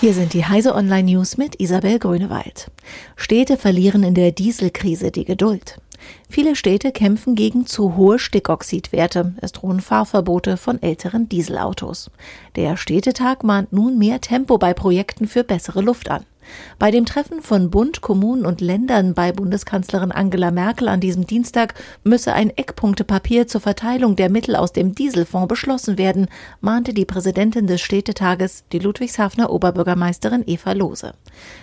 Hier sind die Heise Online News mit Isabel Grünewald. Städte verlieren in der Dieselkrise die Geduld. Viele Städte kämpfen gegen zu hohe Stickoxidwerte. Es drohen Fahrverbote von älteren Dieselautos. Der Städtetag mahnt nun mehr Tempo bei Projekten für bessere Luft an. Bei dem Treffen von Bund, Kommunen und Ländern bei Bundeskanzlerin Angela Merkel an diesem Dienstag müsse ein Eckpunktepapier zur Verteilung der Mittel aus dem Dieselfonds beschlossen werden, mahnte die Präsidentin des Städtetages, die Ludwigshafener Oberbürgermeisterin Eva Lose.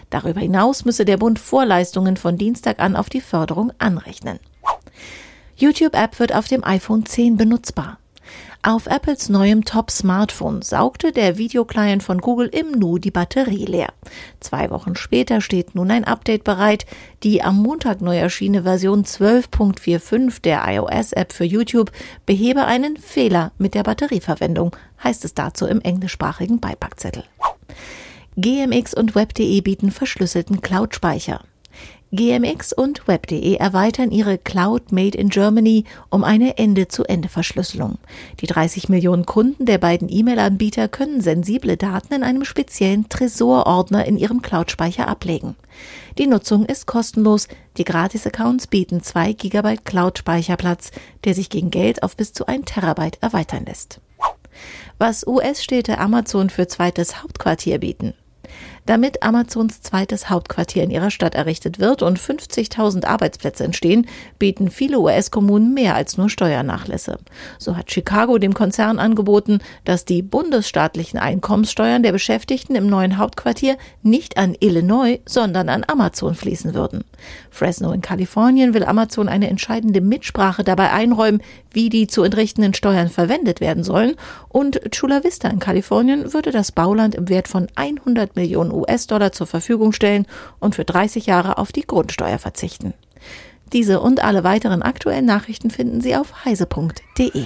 Darüber hinaus müsse der Bund Vorleistungen von Dienstag an auf die Förderung anrechnen. YouTube-App wird auf dem iPhone 10 benutzbar. Auf Apples neuem Top-Smartphone saugte der Videoclient von Google im Nu die Batterie leer. Zwei Wochen später steht nun ein Update bereit. Die am Montag neu erschienene Version 12.45 der iOS-App für YouTube behebe einen Fehler mit der Batterieverwendung, heißt es dazu im englischsprachigen Beipackzettel. GMX und Web.de bieten verschlüsselten Cloud-Speicher. GMX und Web.de erweitern ihre Cloud Made in Germany um eine Ende-zu-Ende-Verschlüsselung. Die 30 Millionen Kunden der beiden E-Mail-Anbieter können sensible Daten in einem speziellen Tresorordner in ihrem Cloud-Speicher ablegen. Die Nutzung ist kostenlos. Die Gratis-Accounts bieten 2 GB Cloud-Speicherplatz, der sich gegen Geld auf bis zu 1 Terabyte erweitern lässt. Was US-Städte Amazon für zweites Hauptquartier bieten. Damit Amazons zweites Hauptquartier in ihrer Stadt errichtet wird und 50.000 Arbeitsplätze entstehen, bieten viele US-Kommunen mehr als nur Steuernachlässe. So hat Chicago dem Konzern angeboten, dass die bundesstaatlichen Einkommenssteuern der Beschäftigten im neuen Hauptquartier nicht an Illinois, sondern an Amazon fließen würden. Fresno in Kalifornien will Amazon eine entscheidende Mitsprache dabei einräumen, wie die zu entrichtenden Steuern verwendet werden sollen. Und Chula Vista in Kalifornien würde das Bauland im Wert von 100 Millionen US-Dollar zur Verfügung stellen und für 30 Jahre auf die Grundsteuer verzichten. Diese und alle weiteren aktuellen Nachrichten finden Sie auf heise.de.